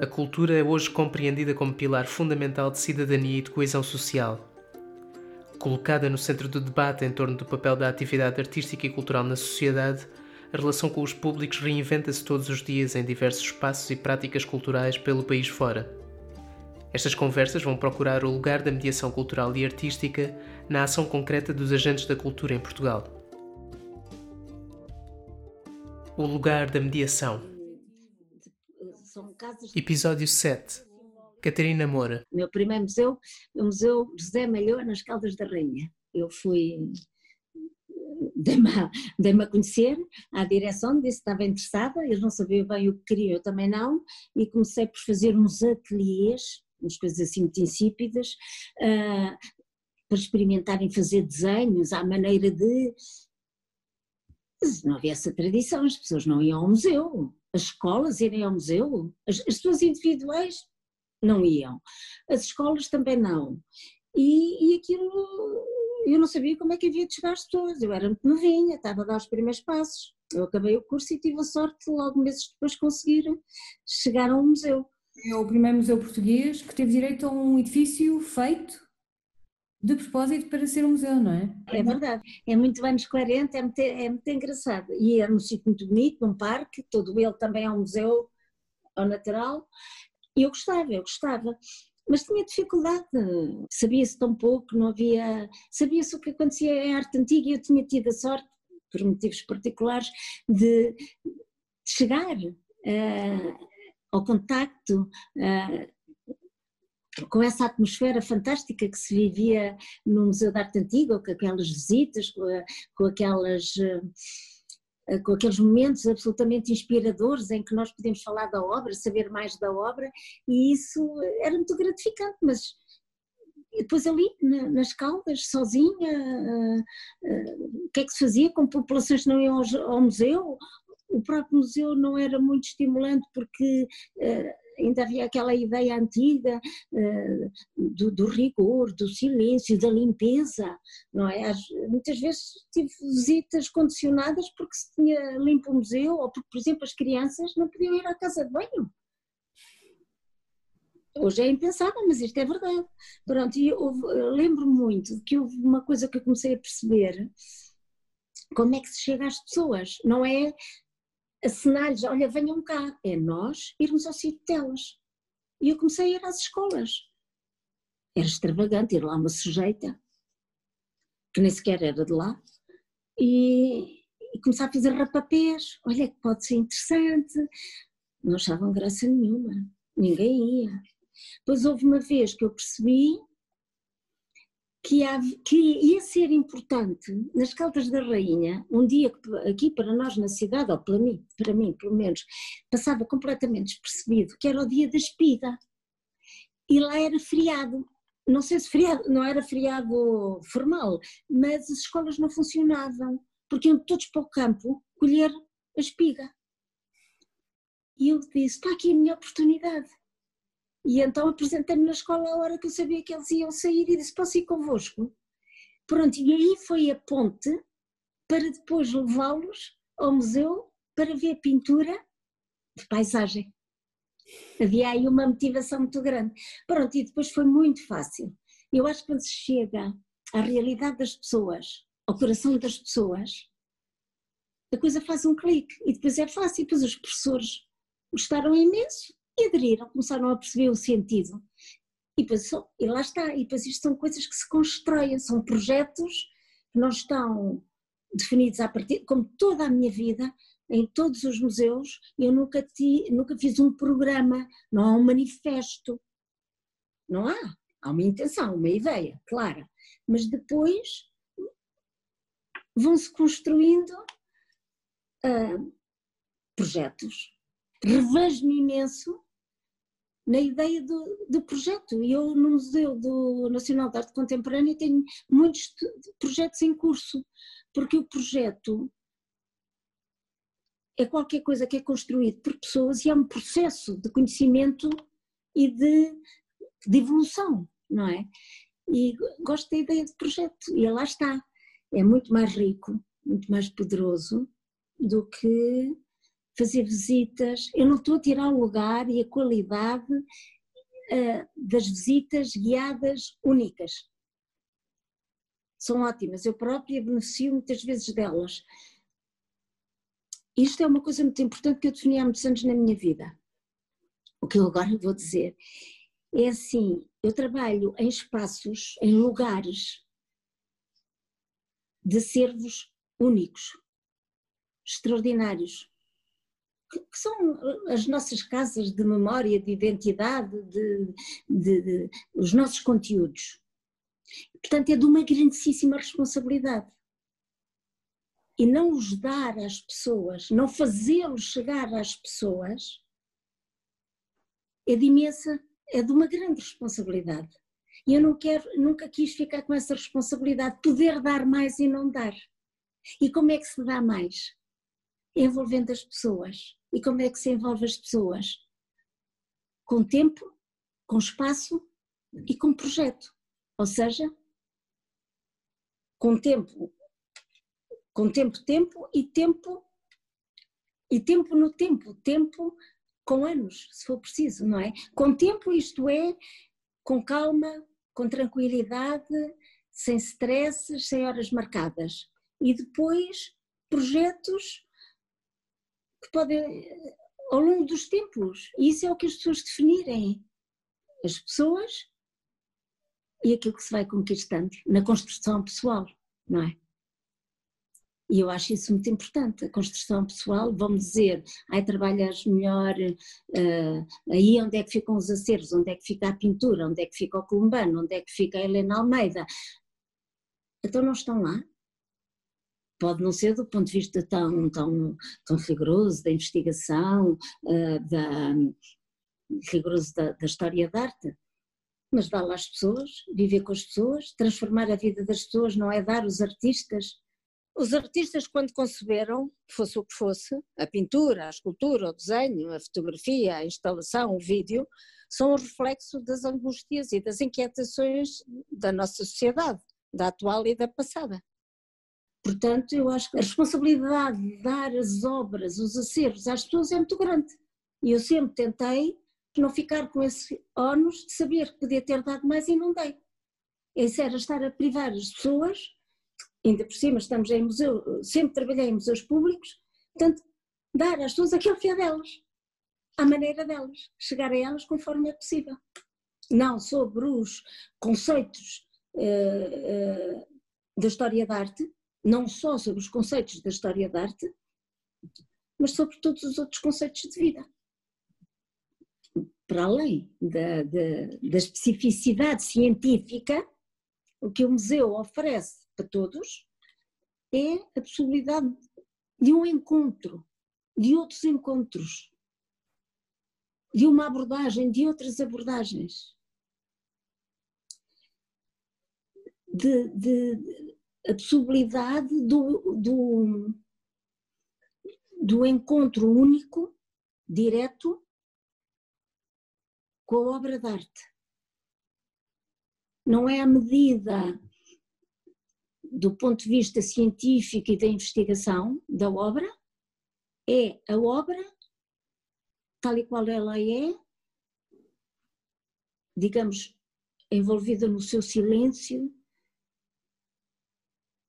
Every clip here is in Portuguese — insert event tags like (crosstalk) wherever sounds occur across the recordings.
A cultura é hoje compreendida como pilar fundamental de cidadania e de coesão social. Colocada no centro do debate em torno do papel da atividade artística e cultural na sociedade, a relação com os públicos reinventa-se todos os dias em diversos espaços e práticas culturais pelo país fora. Estas conversas vão procurar o lugar da mediação cultural e artística na ação concreta dos agentes da cultura em Portugal. O lugar da mediação. Episódio 7. Catarina Moura. Meu primeiro museu, o Museu José Malhou, nas Caldas da Rainha. Eu fui dei-me a, dei a conhecer à direção, disse que estava interessada, eles não sabiam bem o que queriam, eu também não, e comecei por fazer uns ateliês, umas coisas assim muito insípidas, uh, para experimentarem fazer desenhos à maneira de. Mas não havia essa tradição, as pessoas não iam ao museu, as escolas irem ao museu, as, as pessoas individuais não iam, as escolas também não. E, e aquilo eu não sabia como é que havia de chegar às pessoas, eu era muito novinha, estava a dar os primeiros passos. Eu acabei o curso e tive a sorte logo meses depois conseguir chegar a um museu. É o primeiro museu português que teve direito a um edifício feito de propósito para ser um museu, não é? É verdade, é muito anos 40, é muito, é muito engraçado. E era um sítio muito bonito, num parque, todo ele também é um museu ao natural. E eu gostava, eu gostava mas tinha dificuldade, sabia-se tão pouco, não havia, sabia-se o que acontecia em arte antiga e eu tinha tido a sorte, por motivos particulares, de, chegar uh, ao contacto uh, com essa atmosfera fantástica que se vivia no Museu de Arte Antiga, com aquelas visitas, com, com aquelas... Eh, com aqueles momentos absolutamente inspiradores em que nós podemos falar da obra, saber mais da obra, e isso era muito gratificante, mas depois ali nas Caldas, sozinha, uh, uh, o que é que se fazia com populações que não iam ao, museu? O próprio museu não era muito estimulante porque ainda havia aquela ideia antiga uh, do, do, rigor, do silêncio, da limpeza, não é? muitas vezes tive visitas condicionadas porque se tinha limpo o museu ou porque, por exemplo, as crianças não podiam ir à casa de banho. Hoje é impensável, mas isto é verdade. Pronto, e lembro muito que houve uma coisa que eu comecei a perceber, como é que se chega às pessoas, não é acenar-lhes, olha, venham cá, é nós irmos ao sítio delas. E eu comecei a ir às escolas. Era extravagante ir lá uma sujeita, que nem sequer era de lá, e, e começar a fazer rapapés, olha que pode ser interessante. Não achavam graça nenhuma, ninguém ia. Depois houve uma vez que eu percebi que, há, que ia ser importante nas Caldas da Rainha, um dia que aqui para nós na cidade, ou para mim, para mim pelo menos, passava completamente despercebido, que era o dia da espiga. E lá era feriado. Não sei se feriado, não era feriado formal, mas as escolas não funcionavam, porque iam todos para o campo colher a espiga. E eu disse, está aqui a minha oportunidade. E então apresentei-me na escola a hora que eu sabia que eles iam sair e disse: Posso ir convosco? Pronto, e aí foi a ponte para depois levá-los ao museu para ver pintura de paisagem. Havia aí uma motivação muito grande. Pronto, e depois foi muito fácil. Eu acho que quando se chega à realidade das pessoas, ao coração das pessoas, a coisa faz um clique e depois é fácil. E depois os professores gostaram imenso e aderiram, começaram a perceber o sentido. E, e lá está, e depois isto são coisas que se constroem, são projetos que não estão definidos a partir, como toda a minha vida, em todos os museus, eu nunca, ti, nunca fiz um programa, não há um manifesto, não há, há uma intenção, uma ideia, clara, mas depois vão-se construindo uh, projetos. Revejo-me imenso na ideia do, do projeto. E eu, no Museu do Nacional de Arte Contemporânea, tenho muitos projetos em curso, porque o projeto é qualquer coisa que é construído por pessoas e é um processo de conhecimento e de, de evolução, não é? E gosto da ideia de projeto, e lá está. É muito mais rico, muito mais poderoso do que fazer visitas. Eu não estou a tirar o lugar e a qualidade uh, das visitas guiadas únicas. São ótimas, eu própria beneficio muitas vezes delas. Isto é uma coisa muito importante que eu defini há muitos anos na minha vida. O que eu agora vou dizer é assim: eu trabalho em espaços, em lugares de servos únicos, extraordinários, que, são as nossas casas de memória, de identidade, de, de, de, os nossos conteúdos. Portanto, é de uma grandíssima responsabilidade. E não os dar às pessoas, não fazê-los chegar às pessoas, é de imensa, é de uma grande responsabilidade. E eu não quero, nunca quis ficar com essa responsabilidade, poder dar mais e não dar. E como é que se dá mais? Envolvendo as pessoas. E como é que se envolve as pessoas? Com tempo, com espaço e com projeto. Ou seja, com tempo, com tempo, tempo e tempo e tempo no tempo, tempo com anos, se for preciso, não é? Com tempo, isto é, com calma, com tranquilidade, sem stresses, sem horas marcadas. E depois projetos que podem, ao longo dos tempos, e isso é o que as pessoas definirem. As pessoas e aquilo que se vai conquistando na construção pessoal, não é? E eu acho isso muito importante, a construção pessoal, vamos dizer, aí trabalhas melhor, uh, aí onde é que ficam os acervos, onde é que fica a pintura, onde é que fica o Columbano, onde é que fica a Helena Almeida. Então não estão lá. Pode não ser do ponto de vista tão, tão, tão rigoroso da investigação, uh, da, rigoroso da, da história da arte, mas dá lá às pessoas, viver com as pessoas, transformar a vida das pessoas, não é dar os artistas. Os artistas, quando conceberam, fosse o que fosse, a pintura, a escultura, o desenho, a fotografia, a instalação, o vídeo, são o reflexo das angústias e das inquietações da nossa sociedade, da atual e da passada. Portanto, eu acho que a responsabilidade de dar as obras, os acervos às pessoas é muito grande. E eu sempre tentei não ficar com esse ónus de saber que podia ter dado mais e não dei. Isso era estar a privar as pessoas, ainda por cima estamos em museu, sempre trabalhei em museus públicos, portanto, dar às pessoas aquilo que é delas, à maneira delas, chegar a elas conforme é possível. Não sobre os conceitos uh, uh, da história da arte, não só sobre os conceitos da história da arte, mas sobre todos os outros conceitos de vida para além da, da, da especificidade científica, o que o museu oferece para todos é a possibilidade de um encontro, de outros encontros, de uma abordagem, de outras abordagens. De, de, a possibilidade do, do, do encontro único, direto, com a obra de arte. Não é a medida do ponto de vista científico e da investigação da obra, é a obra tal e qual ela é, digamos, envolvida no seu silêncio,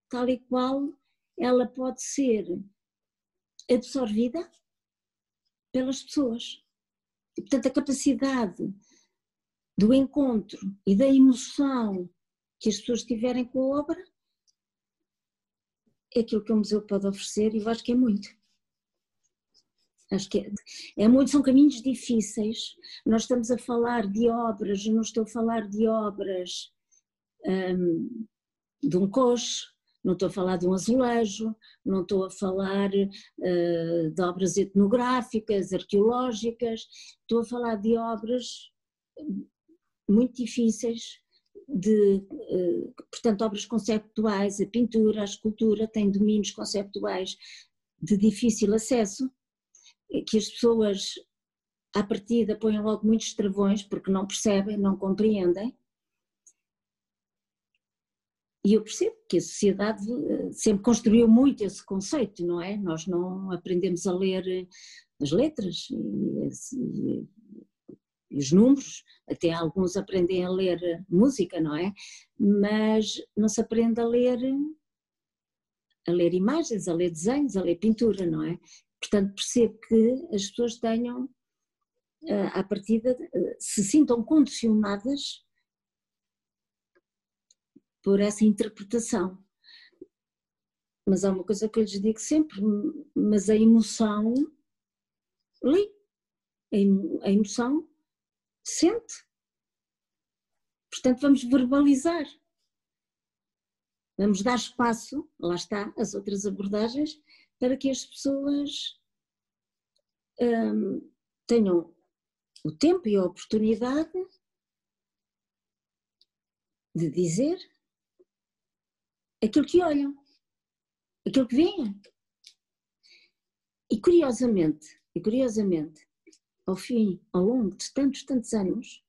tal e qual ela pode ser absorvida pelas pessoas. E, portanto, a capacidade do encontro e da emoção que as pessoas tiverem com a obra é aquilo que o museu pode oferecer e eu acho que é muito. Acho que é, é muito, são caminhos difíceis. Nós estamos a falar de obras, não estou a falar de obras um, de um coche, não estou a falar de um azulejo, não estou a falar uh, de obras etnográficas, arqueológicas, estou a falar de obras muito difíceis, de, uh, portanto, obras conceptuais, a pintura, a escultura têm domínios conceptuais de difícil acesso, que as pessoas à partida põem logo muitos travões porque não percebem, não compreendem, e eu percebo que a sociedade eh, sempre construiu muito esse conceito, não é? Nós não aprendemos a ler as letras e, e, os números, até alguns aprendem a ler música, não é? Mas não se aprende a ler a ler imagens, a ler desenhos, a ler pintura, não é? Portanto, percebo que as pessoas tenham, eh, à partida, eh, se sintam condicionadas por essa interpretação. Mas há uma coisa que eu lhes digo sempre, mas a emoção lê, a emoção sente. Portanto, vamos verbalizar. Vamos dar espaço, lá está, as outras abordagens, para que as pessoas hum, tenham o tempo e a oportunidade de dizer aquilo que olham, aquilo que veem. E curiosamente, e curiosamente, ao fim, ao longo de tantos, tantos anos,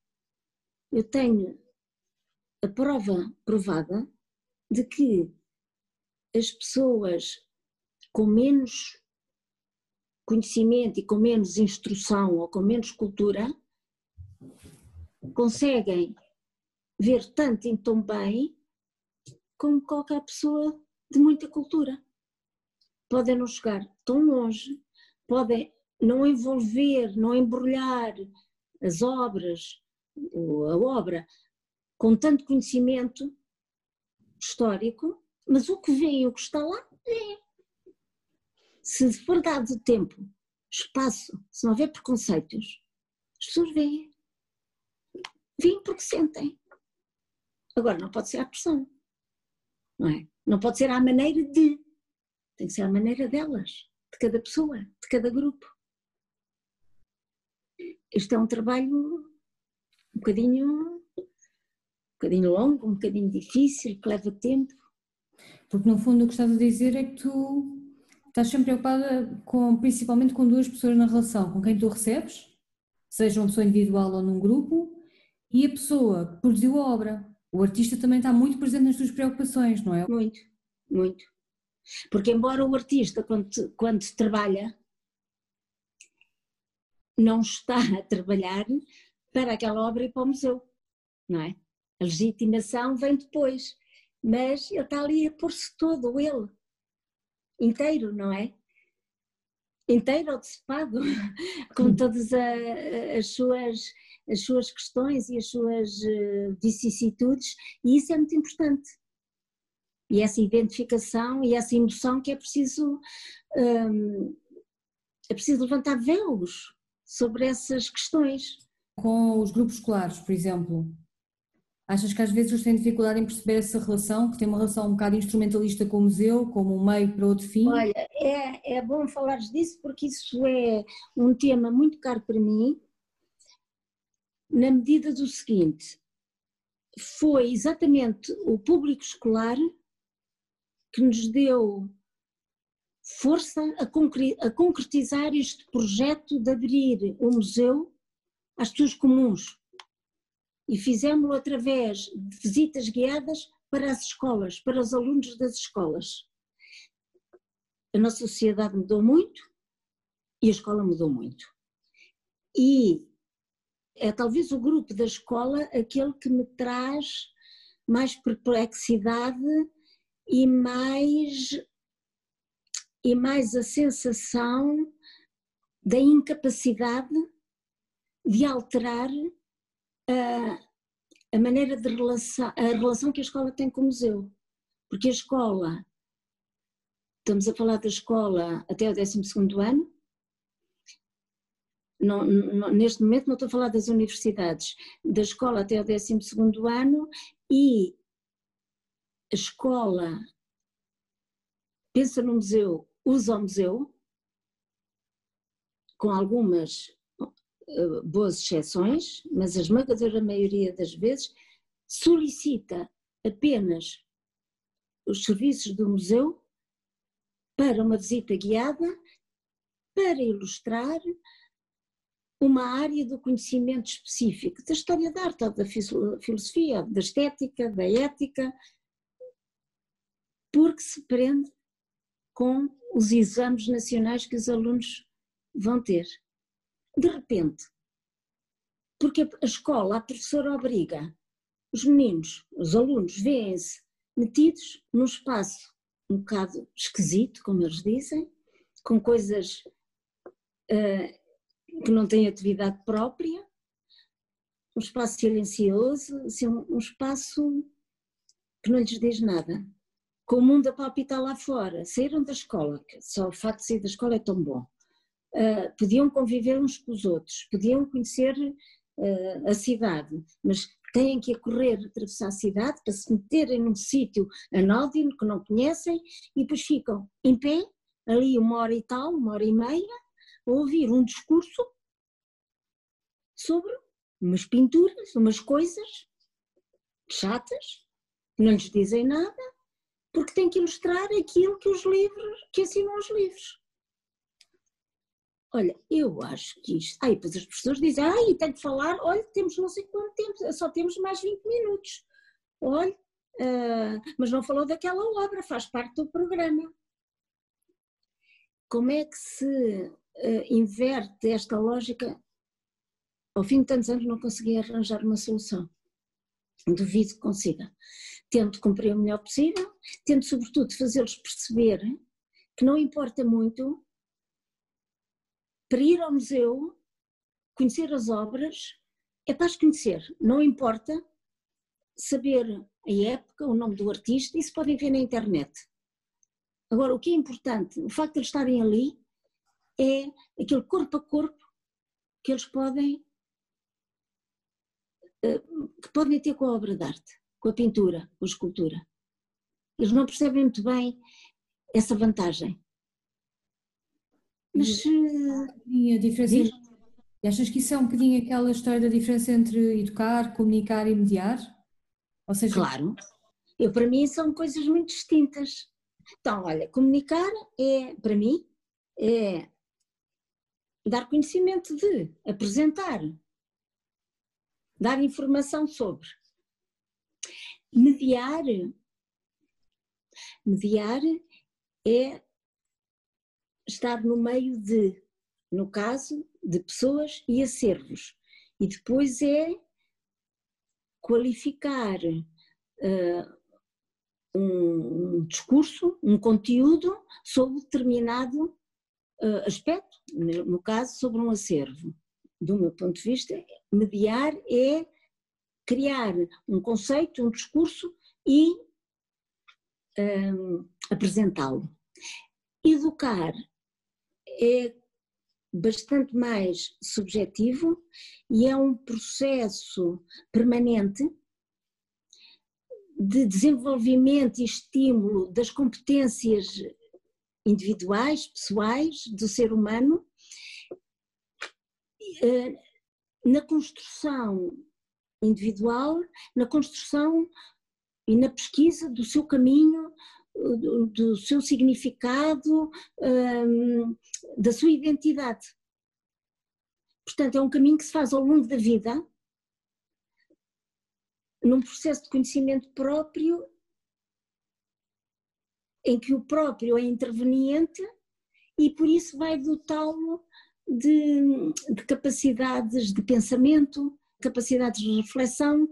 eu tenho a prova provada de que as pessoas com menos conhecimento e com menos instrução ou com menos cultura conseguem ver tanto e tão bem como qualquer pessoa de muita cultura. Podem não chegar tão longe, podem não envolver, não embrulhar as obras, a obra, com tanto conhecimento, histórico, mas o que vem, o que está lá, é. Se for dado tempo, espaço, se não houver preconceitos, as pessoas veem. Vêm porque sentem. Agora, não pode ser à pressão. Não é? Não pode ser à maneira de. Tem que ser à maneira delas, de cada pessoa, de cada grupo. Este é um trabalho um bocadinho bocadinho longo, um bocadinho difícil, que leva tempo. Porque no fundo o que estás a dizer é que tu estás sempre preocupada com, principalmente com duas pessoas na relação, com quem tu recebes, seja uma pessoa individual ou num grupo, e a pessoa que produziu a obra. O artista também está muito presente nas tuas preocupações, não é? Muito, muito. Porque embora o artista, quando, quando trabalha, não está (laughs) a trabalhar para aquela obra e para o museu, não é? A legitimação vem depois, mas ele está ali a pôr-se todo, ele, inteiro, não é? Inteiro ou decepado, (laughs) com todas a, as, suas, as suas questões e as suas uh, vicissitudes, e isso é muito importante. E essa identificação e essa emoção que é preciso, um, é preciso levantar véus sobre essas questões. Com os grupos escolares, por exemplo, Achas que às vezes eles têm dificuldade em perceber essa relação, que tem uma relação um bocado instrumentalista com o museu, como um meio para outro fim? Olha, é, é bom falares disso porque isso é um tema muito caro para mim, na medida do seguinte, foi exatamente o público escolar que nos deu força a concretizar este projeto de abrir o museu às pessoas comuns, e fizemos-lo através de visitas guiadas para as escolas, para os alunos das escolas. A nossa sociedade mudou muito e a escola mudou muito. E é talvez o grupo da escola aquele que me traz mais perplexidade e mais e mais a sensação da incapacidade de alterar a, a maneira de relação, a relação que a escola tem com o museu. Porque a escola, estamos a falar da escola até o 12 ano, não, não, neste momento não estou a falar das universidades, da escola até o 12 ano e a escola pensa no museu, usa o museu, com algumas eh, boas exceções, mas a esmagadora maioria das vezes solicita apenas os serviços do museu para uma visita guiada, para ilustrar uma área do conhecimento específico da história da arte, da filosofia, da estética, da ética, porque se prende com os exames nacionais que os alunos Vão ter. De repente, porque a escola, a professora obriga, os meninos, os alunos, veem-se metidos num espaço um bocado esquisito, como eles dizem, com coisas uh, que não têm atividade própria, um espaço silencioso, assim, um, espaço que não lhes diz nada. Com o mundo a palpitar lá fora, saíram da escola, só o facto de sair da escola é tão bom. Uh, podiam conviver uns com os outros, podiam conhecer uh, a cidade, mas têm que correr, atravessar a cidade para se meterem num sítio anódino que não conhecem e depois ficam em pé, ali uma hora e tal, uma hora e meia, ouvir um discurso sobre umas pinturas, umas coisas chatas, que não lhes dizem nada, porque têm que ilustrar aquilo que os livros, que assinam os livros. Olha, eu acho que isto. Aí depois as pessoas dizem, ai, tenho que falar, olha, temos não sei quanto tempo, só temos mais 20 minutos. Olha, uh, mas não falou daquela obra, faz parte do programa. Como é que se inverte esta lógica? Ao fim de tantos anos não consegui arranjar uma solução. Duvido que consiga. Tento cumprir o melhor possível, tento sobretudo fazê-los perceber que não importa muito para ir ao museu, conhecer as obras, é para as conhecer, não importa saber a época, o nome do artista, isso podem ver na internet. Agora, o que é importante, o facto de eles estarem ali, é aquele corpo a corpo que eles podem eh, que podem ter com a obra de arte, com a pintura, com a escultura. Eles não percebem muito bem essa vantagem. Mas e a diferença diz... achas que isso é um bocadinho aquela história da diferença entre educar, comunicar e mediar? Ou seja, claro. Eu para mim são coisas muito distintas. Então, olha, comunicar é para mim é dar conhecimento de, apresentar, dar informação sobre. Mediar mediar é estar no meio de, no caso, de pessoas e acervos. E depois é qualificar uh, um, um, discurso, um conteúdo sobre determinado uh, aspecto, no caso, sobre um acervo. Do meu ponto de vista, mediar é criar um conceito, um discurso e um, apresentá-lo. Educar é bastante mais subjetivo e é um processo permanente de desenvolvimento e estímulo das competências individuais, pessoais do ser humano, eh, na construção individual, na construção e na pesquisa do seu caminho, do seu significado, hum, da sua identidade. Portanto, é um caminho que se faz ao longo da vida, num processo de conhecimento próprio, em que o próprio é interveniente e por isso vai dotá-lo de, de capacidades de pensamento, capacidades de reflexão,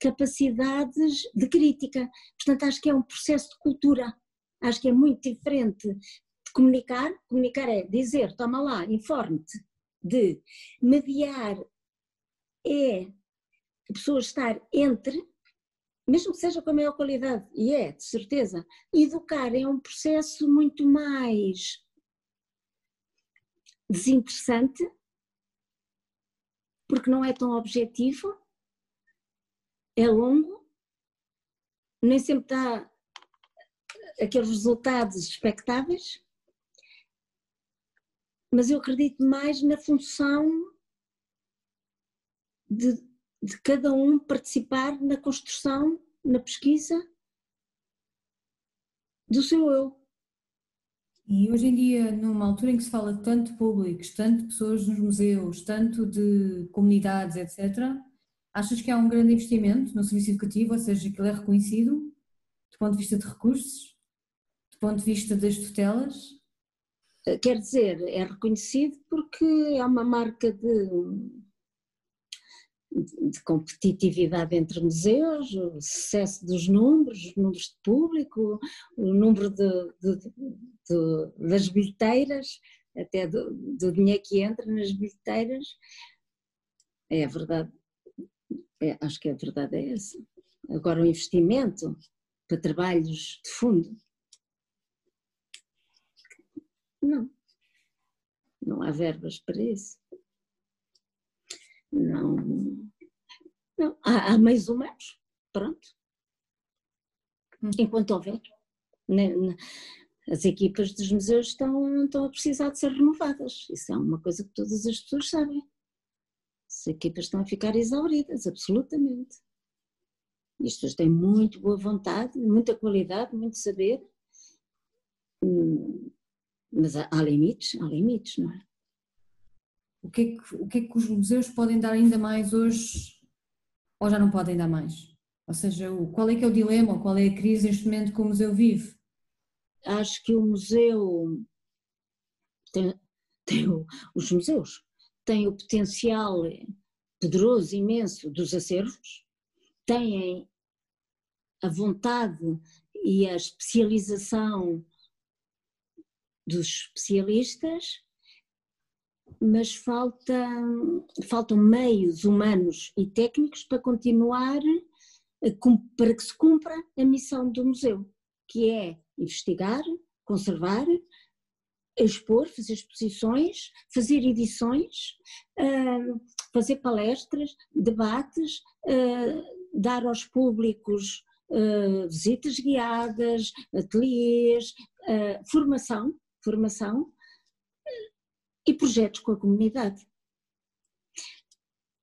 capacidades de crítica. Portanto, acho que é um processo de cultura. Acho que é muito diferente de comunicar. Comunicar é dizer, toma lá, informe-te. De mediar é a pessoa estar entre, mesmo que seja com a maior qualidade, e é, de certeza. Educar é um processo muito mais desinteressante, porque não é tão objetivo, é longo, nem sempre dá aqueles resultados expectáveis, mas eu acredito mais na função de, de cada um participar na construção, na pesquisa do seu eu. E hoje em dia, numa altura em que se fala tanto de públicos, tanto de pessoas nos museus, tanto de comunidades, etc., Achas que há um grande investimento no serviço educativo, ou seja, que ele é reconhecido do ponto de vista de recursos, do ponto de vista das tutelas? quer dizer, é reconhecido porque é uma marca de, de competitividade entre museus, o sucesso dos números, os números de público, o número de, de, de, das bilheteiras, até do, do, dinheiro que entra nas bilheteiras. É a verdade, é, acho que a verdade é essa. Agora, o investimento para trabalhos de fundo. Não. Não há verbas para isso. Não. Não. Há, há meios humanos. Pronto. Hum. Enquanto houver. As equipas dos museus estão, estão a precisar de ser renovadas. Isso é uma coisa que todas as pessoas sabem. As equipas estão a ficar exauridas, absolutamente. E as pessoas têm muito boa vontade, muita qualidade, muito saber, hum, mas há, limites, há limites, não é? O que é que, o que, é que os museus podem dar ainda mais hoje ou já não podem dar mais? Ou seja, qual é que é o dilema, qual é a crise neste momento que o museu vive? Acho que o museu tem, tem o, os museus têm o potencial poderoso, imenso dos acervos, têm a vontade e a especialização dos especialistas, mas falta, faltam meios humanos e técnicos para continuar, para que se cumpra a missão do museu, que é investigar, conservar, expor, fazer exposições, fazer edições, fazer palestras, debates, dar aos públicos uh, visitas guiadas, ateliês, formação, formação e projetos com a comunidade.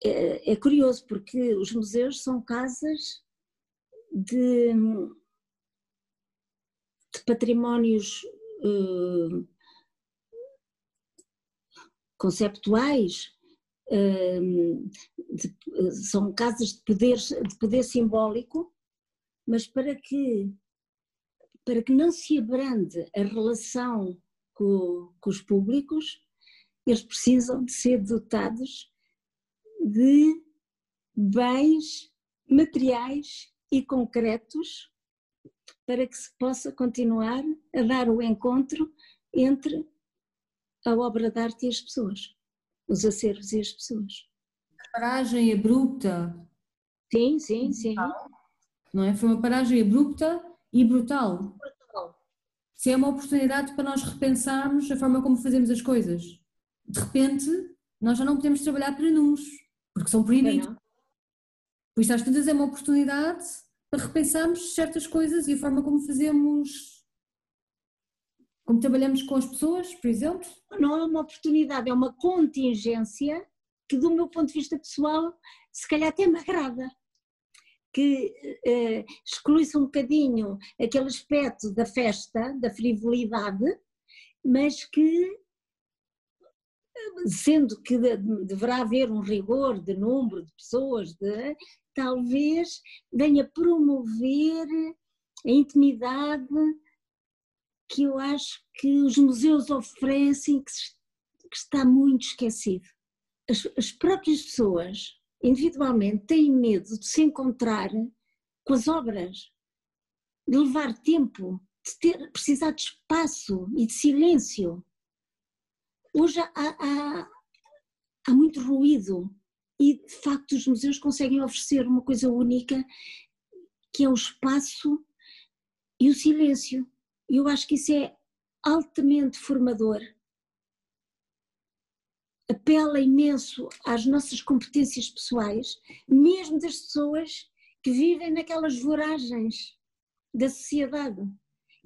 É, é curioso porque os museus são casas de, de patrimónios uh, conceptuais, de, são casas de poder, de poder simbólico mas para que, para que não se abrande a relação com, com os públicos, eles precisam de ser dotados de bens materiais e concretos para que se possa continuar a dar o encontro entre a obra de arte e as pessoas, os acervos e as pessoas. Paragem abrupta. Sim, sim, sim não é? Foi uma paragem abrupta e brutal. brutal. Se é uma oportunidade para nós repensarmos a forma como fazemos as coisas. De repente, nós já não podemos trabalhar para números, porque são proibidos. Por isso, às tantas, é uma oportunidade para repensarmos certas coisas e a forma como fazemos, como trabalhamos com as pessoas, por exemplo. Não é uma oportunidade, é uma contingência que, do meu ponto de vista pessoal, se calhar até me agrada que eh, exclui-se um bocadinho aquele aspecto da festa, da frivolidade, mas que, sendo que deverá haver um rigor de número de pessoas, de, talvez venha promover a intimidade que eu acho que os museus oferecem, que, que está muito esquecido. As, as próprias pessoas individualmente têm medo de se encontrar com as obras, de levar tempo, de ter, precisar de espaço e de silêncio. Hoje há, há, há muito ruído e de facto os museus conseguem oferecer uma coisa única que é o espaço e o silêncio. Eu acho que isso é altamente formador apela imenso às nossas competências pessoais, mesmo das pessoas que vivem naquelas voragens da sociedade.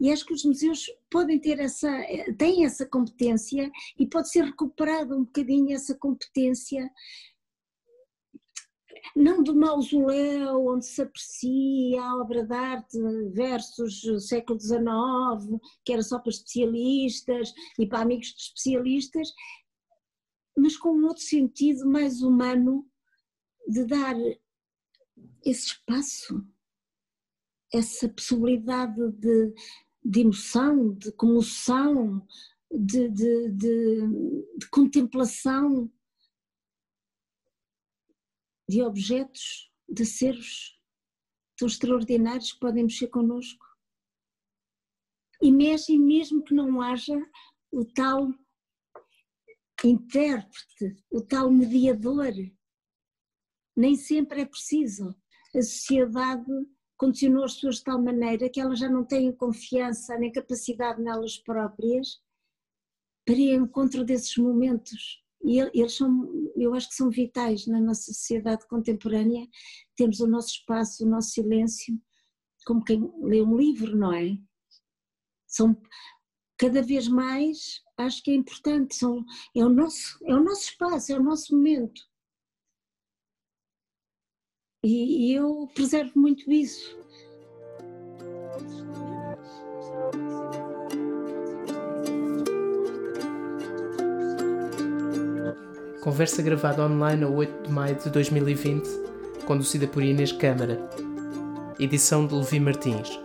E acho que os museus podem ter essa, têm essa competência e pode ser recuperada um bocadinho essa competência, não do mausoléu onde se aprecia a obra de arte versus século XIX, que era só para especialistas e para amigos de especialistas, mas com um outro sentido mais humano de dar esse espaço, essa possibilidade de, de emoção, de comoção, de, de, de, de contemplação de objetos, de seres tão extraordinários que podem mexer connosco. E mexe mesmo que não haja o tal intérprete, o tal mediador. Nem sempre é preciso. A sociedade condicionou as pessoas de tal maneira que elas já não têm confiança nem capacidade nelas próprias para ir ao encontro desses momentos. E eles são, eu acho que são vitais na nossa sociedade contemporânea. Temos o nosso espaço, o nosso silêncio, como quem lê um livro, não é? São cada vez mais, acho que é importante, são, é, o nosso, é o nosso espaço, é o nosso momento. E, e eu preservo muito isso. Conversa gravada online a 8 de maio de 2020, conduzida por Inês Câmara. Edição de Levi Martins.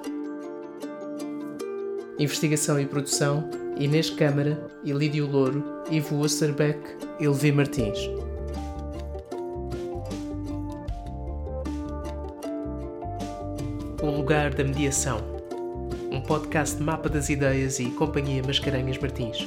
Investigação e produção: Inês Câmara, Ilídio Louro, Ivo Osterbeck e Levi Martins. Da Mediação. Um podcast de mapa das ideias e Companhia Mascarenhas Martins.